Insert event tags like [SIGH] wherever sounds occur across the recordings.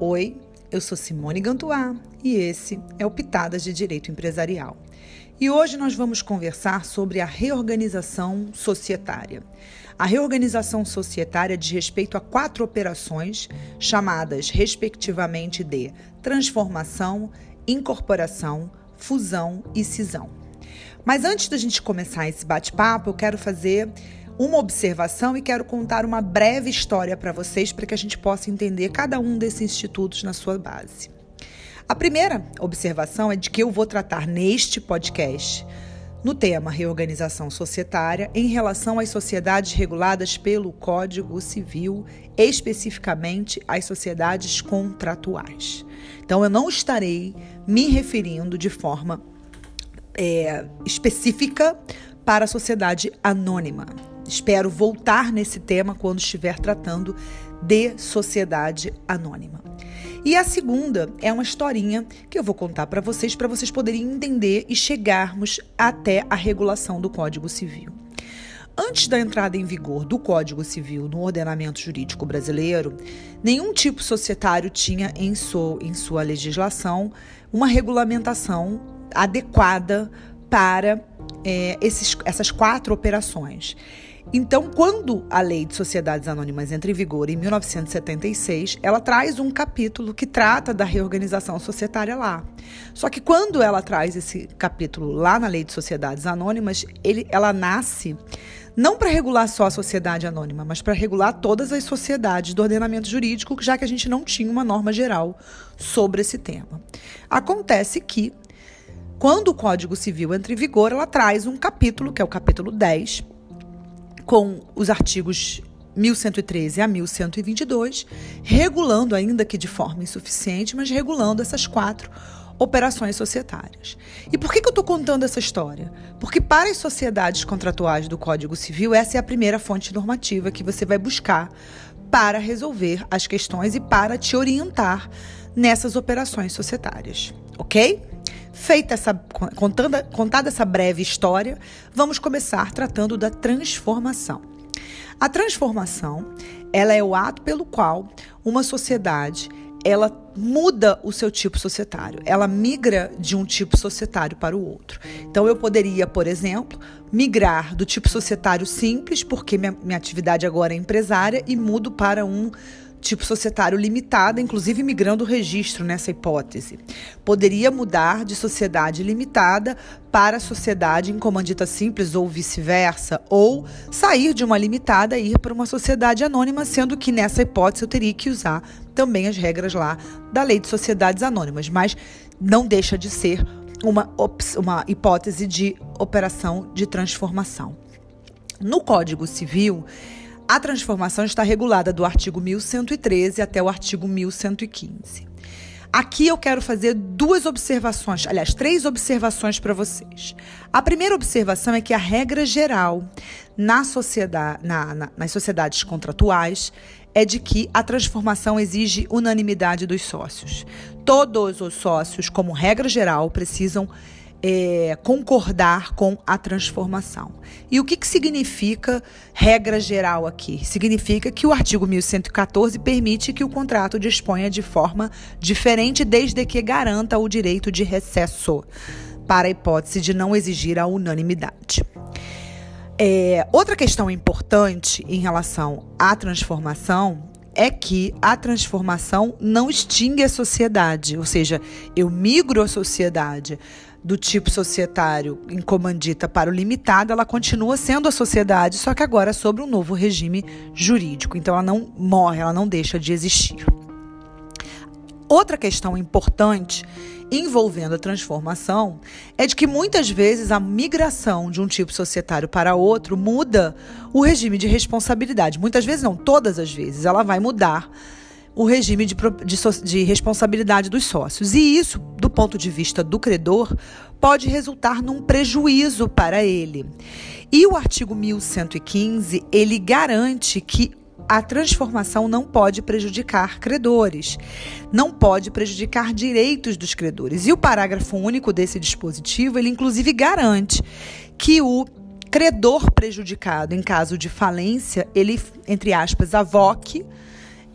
Oi, eu sou Simone Gantuá e esse é o Pitadas de Direito Empresarial. E hoje nós vamos conversar sobre a reorganização societária. A reorganização societária diz respeito a quatro operações chamadas, respectivamente, de transformação, incorporação, fusão e cisão. Mas antes da gente começar esse bate-papo, eu quero fazer uma observação e quero contar uma breve história para vocês para que a gente possa entender cada um desses institutos na sua base. A primeira observação é de que eu vou tratar neste podcast no tema reorganização societária em relação às sociedades reguladas pelo Código Civil, especificamente as sociedades contratuais. Então, eu não estarei me referindo de forma é, específica para a sociedade anônima. Espero voltar nesse tema quando estiver tratando de sociedade anônima. E a segunda é uma historinha que eu vou contar para vocês para vocês poderem entender e chegarmos até a regulação do Código Civil. Antes da entrada em vigor do Código Civil no ordenamento jurídico brasileiro, nenhum tipo societário tinha em, em sua legislação uma regulamentação adequada para é, esses, essas quatro operações. Então, quando a Lei de Sociedades Anônimas entra em vigor em 1976, ela traz um capítulo que trata da reorganização societária lá. Só que quando ela traz esse capítulo lá na Lei de Sociedades Anônimas, ele, ela nasce não para regular só a sociedade anônima, mas para regular todas as sociedades do ordenamento jurídico, já que a gente não tinha uma norma geral sobre esse tema. Acontece que, quando o Código Civil entra em vigor, ela traz um capítulo, que é o capítulo 10, com os artigos 1113 a 1122, regulando, ainda que de forma insuficiente, mas regulando essas quatro operações societárias. E por que, que eu estou contando essa história? Porque para as sociedades contratuais do Código Civil, essa é a primeira fonte normativa que você vai buscar para resolver as questões e para te orientar nessas operações societárias, ok? Feita essa contando, contada essa breve história, vamos começar tratando da transformação. A transformação, ela é o ato pelo qual uma sociedade ela muda o seu tipo societário, ela migra de um tipo societário para o outro. Então, eu poderia, por exemplo, migrar do tipo societário simples, porque minha, minha atividade agora é empresária, e mudo para um tipo societário limitada, inclusive migrando o registro nessa hipótese. Poderia mudar de sociedade limitada para sociedade em comandita simples ou vice-versa, ou sair de uma limitada e ir para uma sociedade anônima, sendo que nessa hipótese eu teria que usar também as regras lá da Lei de Sociedades Anônimas, mas não deixa de ser uma, uma hipótese de operação de transformação. No Código Civil, a transformação está regulada do artigo 1113 até o artigo 1115. Aqui eu quero fazer duas observações, aliás, três observações para vocês. A primeira observação é que a regra geral na sociedade, na, na, nas sociedades contratuais é de que a transformação exige unanimidade dos sócios. Todos os sócios, como regra geral, precisam é, concordar com a transformação. E o que, que significa regra geral aqui? Significa que o artigo 1114 permite que o contrato disponha de forma diferente, desde que garanta o direito de recesso, para a hipótese de não exigir a unanimidade. É, outra questão importante em relação à transformação é que a transformação não extingue a sociedade, ou seja, eu migro a sociedade do tipo societário em comandita para o limitado, ela continua sendo a sociedade, só que agora sobre um novo regime jurídico. Então ela não morre, ela não deixa de existir. Outra questão importante envolvendo a transformação é de que muitas vezes a migração de um tipo societário para outro muda o regime de responsabilidade. Muitas vezes, não, todas as vezes, ela vai mudar o regime de, de, de responsabilidade dos sócios. E isso, do ponto de vista do credor, pode resultar num prejuízo para ele. E o artigo 1115, ele garante que a transformação não pode prejudicar credores, não pode prejudicar direitos dos credores. E o parágrafo único desse dispositivo, ele inclusive garante que o credor prejudicado em caso de falência, ele, entre aspas, avoque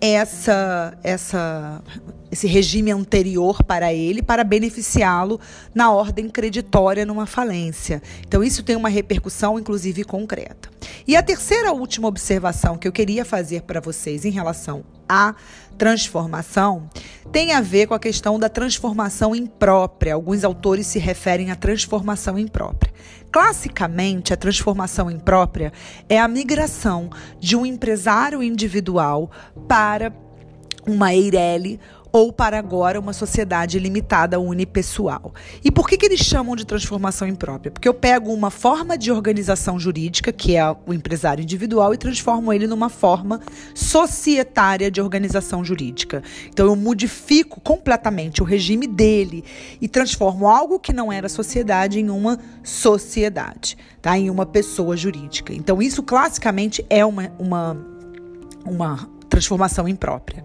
essa, essa, esse regime anterior para ele para beneficiá-lo na ordem creditória numa falência. Então, isso tem uma repercussão, inclusive, concreta. E a terceira última observação que eu queria fazer para vocês em relação à transformação tem a ver com a questão da transformação imprópria. Alguns autores se referem à transformação imprópria. Classicamente, a transformação imprópria é a migração de um empresário individual para uma Eireli ou para agora uma sociedade limitada unipessoal. E por que, que eles chamam de transformação imprópria? Porque eu pego uma forma de organização jurídica, que é o empresário individual, e transformo ele numa forma societária de organização jurídica. Então eu modifico completamente o regime dele e transformo algo que não era sociedade em uma sociedade, tá? em uma pessoa jurídica. Então isso classicamente é uma, uma, uma transformação imprópria.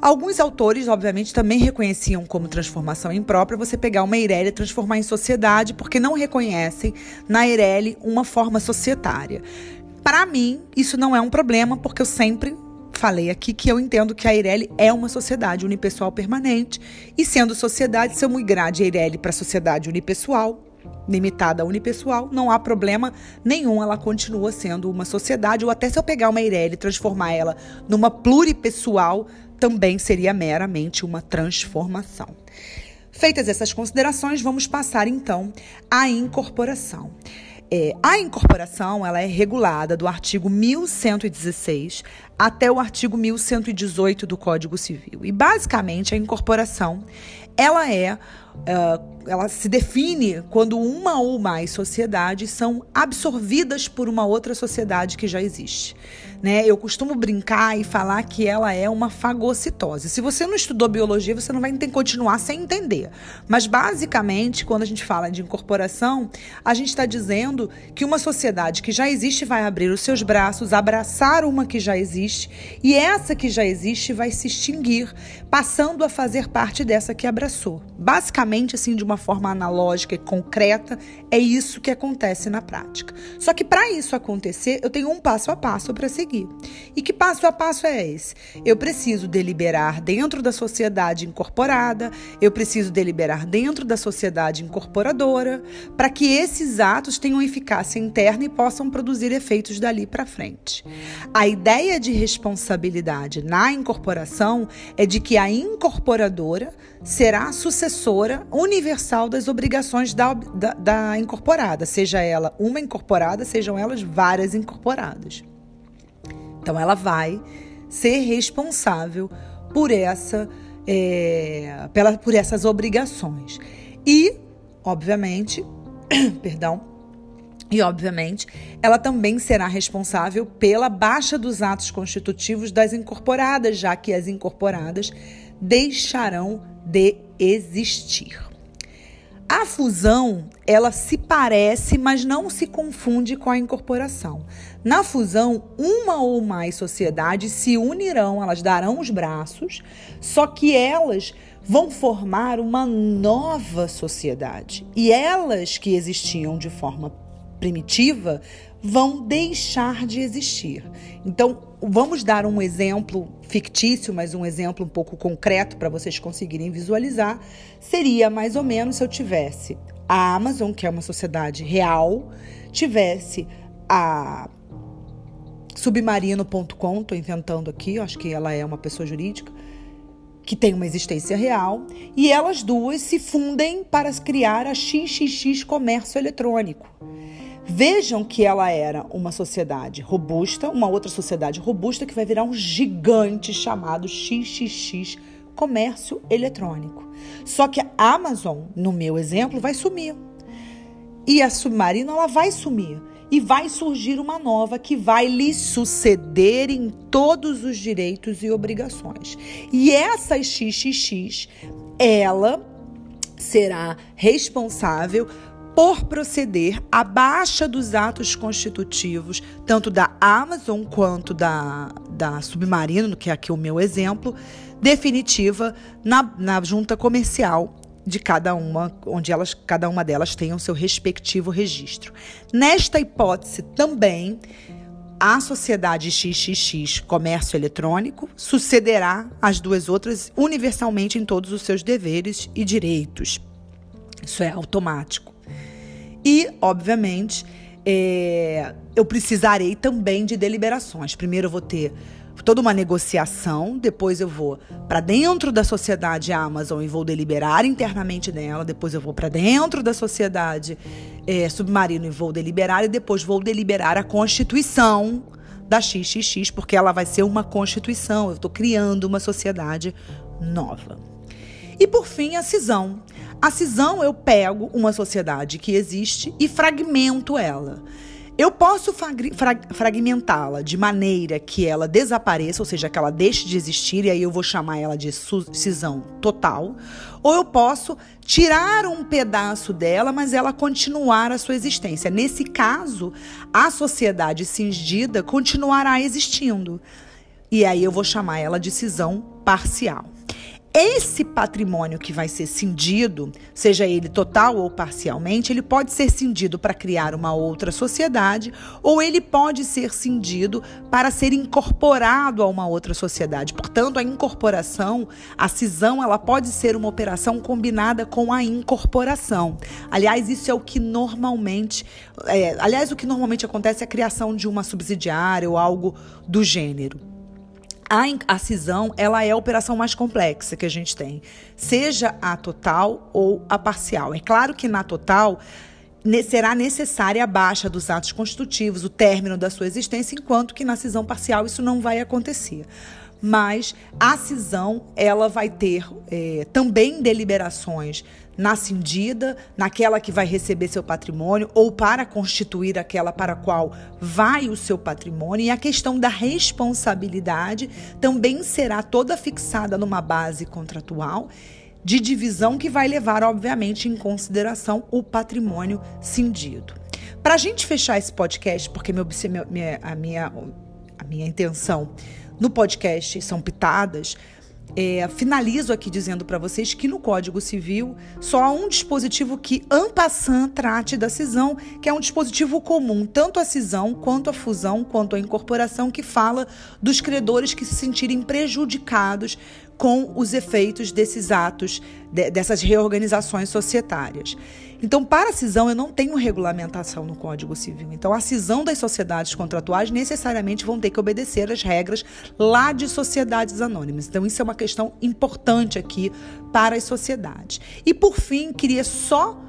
Alguns autores, obviamente, também reconheciam como transformação imprópria você pegar uma Eireli e transformar em sociedade, porque não reconhecem na Eireli uma forma societária. Para mim, isso não é um problema, porque eu sempre falei aqui que eu entendo que a Eireli é uma sociedade unipessoal permanente, e sendo sociedade, se eu migrar de Eireli para sociedade unipessoal, limitada a unipessoal, não há problema nenhum, ela continua sendo uma sociedade, ou até se eu pegar uma Eireli e transformar ela numa pluripessoal, também seria meramente uma transformação. Feitas essas considerações, vamos passar então à incorporação. É, a incorporação ela é regulada do artigo 1116 até o artigo 1118 do Código Civil. E basicamente a incorporação ela é uh, ela se define quando uma ou mais sociedades são absorvidas por uma outra sociedade que já existe. Né? Eu costumo brincar e falar que ela é uma fagocitose. Se você não estudou biologia, você não vai continuar sem entender. Mas basicamente, quando a gente fala de incorporação, a gente está dizendo que uma sociedade que já existe vai abrir os seus braços, abraçar uma que já existe, e essa que já existe vai se extinguir, passando a fazer parte dessa que abraçou. Basicamente, assim, de uma forma analógica e concreta, é isso que acontece na prática. Só que para isso acontecer, eu tenho um passo a passo para seguir. E que passo a passo é esse? Eu preciso deliberar dentro da sociedade incorporada, eu preciso deliberar dentro da sociedade incorporadora, para que esses atos tenham eficácia interna e possam produzir efeitos dali para frente. A ideia de responsabilidade na incorporação é de que a incorporadora será sucessora universal das obrigações da, da, da, incorporada, seja ela uma incorporada, sejam elas várias incorporadas. Então, ela vai ser responsável por essa, é, pela, por essas obrigações. E, obviamente, [COUGHS] perdão, e, obviamente, ela também será responsável pela baixa dos atos constitutivos das incorporadas, já que as incorporadas deixarão de existir. A fusão, ela se parece, mas não se confunde com a incorporação. Na fusão, uma ou mais sociedades se unirão, elas darão os braços, só que elas vão formar uma nova sociedade. E elas que existiam de forma primitiva vão deixar de existir. Então, vamos dar um exemplo fictício, mas um exemplo um pouco concreto para vocês conseguirem visualizar. Seria mais ou menos se eu tivesse a Amazon, que é uma sociedade real, tivesse a Submarino.com, estou inventando aqui, acho que ela é uma pessoa jurídica, que tem uma existência real, e elas duas se fundem para criar a XXX Comércio Eletrônico. Vejam que ela era uma sociedade robusta, uma outra sociedade robusta que vai virar um gigante chamado XXX Comércio Eletrônico. Só que a Amazon, no meu exemplo, vai sumir. E a Submarino ela vai sumir e vai surgir uma nova que vai lhe suceder em todos os direitos e obrigações. E essa XXX, ela será responsável por proceder à baixa dos atos constitutivos, tanto da Amazon quanto da, da Submarino, que é aqui o meu exemplo, definitiva na, na junta comercial de cada uma, onde elas, cada uma delas tenha o seu respectivo registro. Nesta hipótese também, a sociedade XXX Comércio Eletrônico sucederá as duas outras universalmente em todos os seus deveres e direitos. Isso é automático. E, obviamente, é, eu precisarei também de deliberações. Primeiro eu vou ter toda uma negociação, depois eu vou para dentro da sociedade Amazon e vou deliberar internamente nela, depois eu vou para dentro da sociedade é, Submarino e vou deliberar, e depois vou deliberar a constituição da XXX, porque ela vai ser uma constituição, eu estou criando uma sociedade nova. E por fim, a cisão. A cisão eu pego uma sociedade que existe e fragmento ela. Eu posso fragmentá-la de maneira que ela desapareça, ou seja, que ela deixe de existir, e aí eu vou chamar ela de cisão total. Ou eu posso tirar um pedaço dela, mas ela continuar a sua existência. Nesse caso, a sociedade cingida continuará existindo. E aí eu vou chamar ela de cisão parcial. Esse patrimônio que vai ser cindido, seja ele total ou parcialmente, ele pode ser cindido para criar uma outra sociedade ou ele pode ser cindido para ser incorporado a uma outra sociedade. Portanto, a incorporação, a cisão, ela pode ser uma operação combinada com a incorporação. Aliás, isso é o que normalmente, é, aliás, o que normalmente acontece é a criação de uma subsidiária ou algo do gênero. A, a cisão, ela é a operação mais complexa que a gente tem, seja a total ou a parcial. É claro que na total será necessária a baixa dos atos constitutivos, o término da sua existência, enquanto que na cisão parcial isso não vai acontecer mas a cisão ela vai ter é, também deliberações na cindida, naquela que vai receber seu patrimônio ou para constituir aquela para a qual vai o seu patrimônio. E a questão da responsabilidade também será toda fixada numa base contratual de divisão que vai levar, obviamente, em consideração o patrimônio cindido. Para a gente fechar esse podcast, porque meu, minha, a, minha, a minha intenção no podcast São Pitadas, é, finalizo aqui dizendo para vocês que no Código Civil só há um dispositivo que ampassant trate da cisão, que é um dispositivo comum, tanto a cisão, quanto a fusão, quanto a incorporação, que fala dos credores que se sentirem prejudicados com os efeitos desses atos, de, dessas reorganizações societárias. Então, para a cisão, eu não tenho regulamentação no Código Civil. Então, a cisão das sociedades contratuais necessariamente vão ter que obedecer às regras lá de sociedades anônimas. Então, isso é uma questão importante aqui para as sociedades. E, por fim, queria só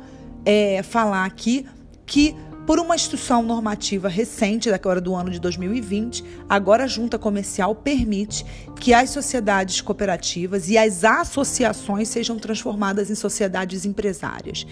é, falar aqui que por uma instrução normativa recente, agora do ano de 2020, agora a junta comercial permite que as sociedades cooperativas e as associações sejam transformadas em sociedades empresárias.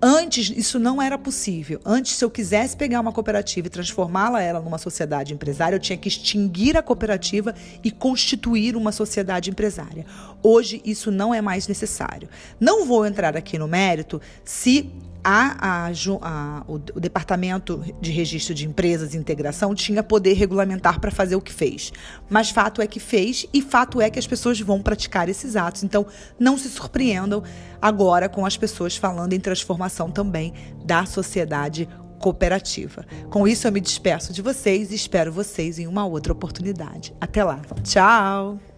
Antes, isso não era possível. Antes, se eu quisesse pegar uma cooperativa e transformá-la ela numa sociedade empresária, eu tinha que extinguir a cooperativa e constituir uma sociedade empresária. Hoje, isso não é mais necessário. Não vou entrar aqui no mérito se a, a, a, o, o, Departamento de Registro de Empresas e Integração tinha poder regulamentar para fazer o que fez. Mas fato é que fez e fato é que as pessoas vão praticar esses atos. Então, não se surpreendam agora com as pessoas falando em transformação também da sociedade cooperativa. Com isso, eu me despeço de vocês e espero vocês em uma outra oportunidade. Até lá. Tchau!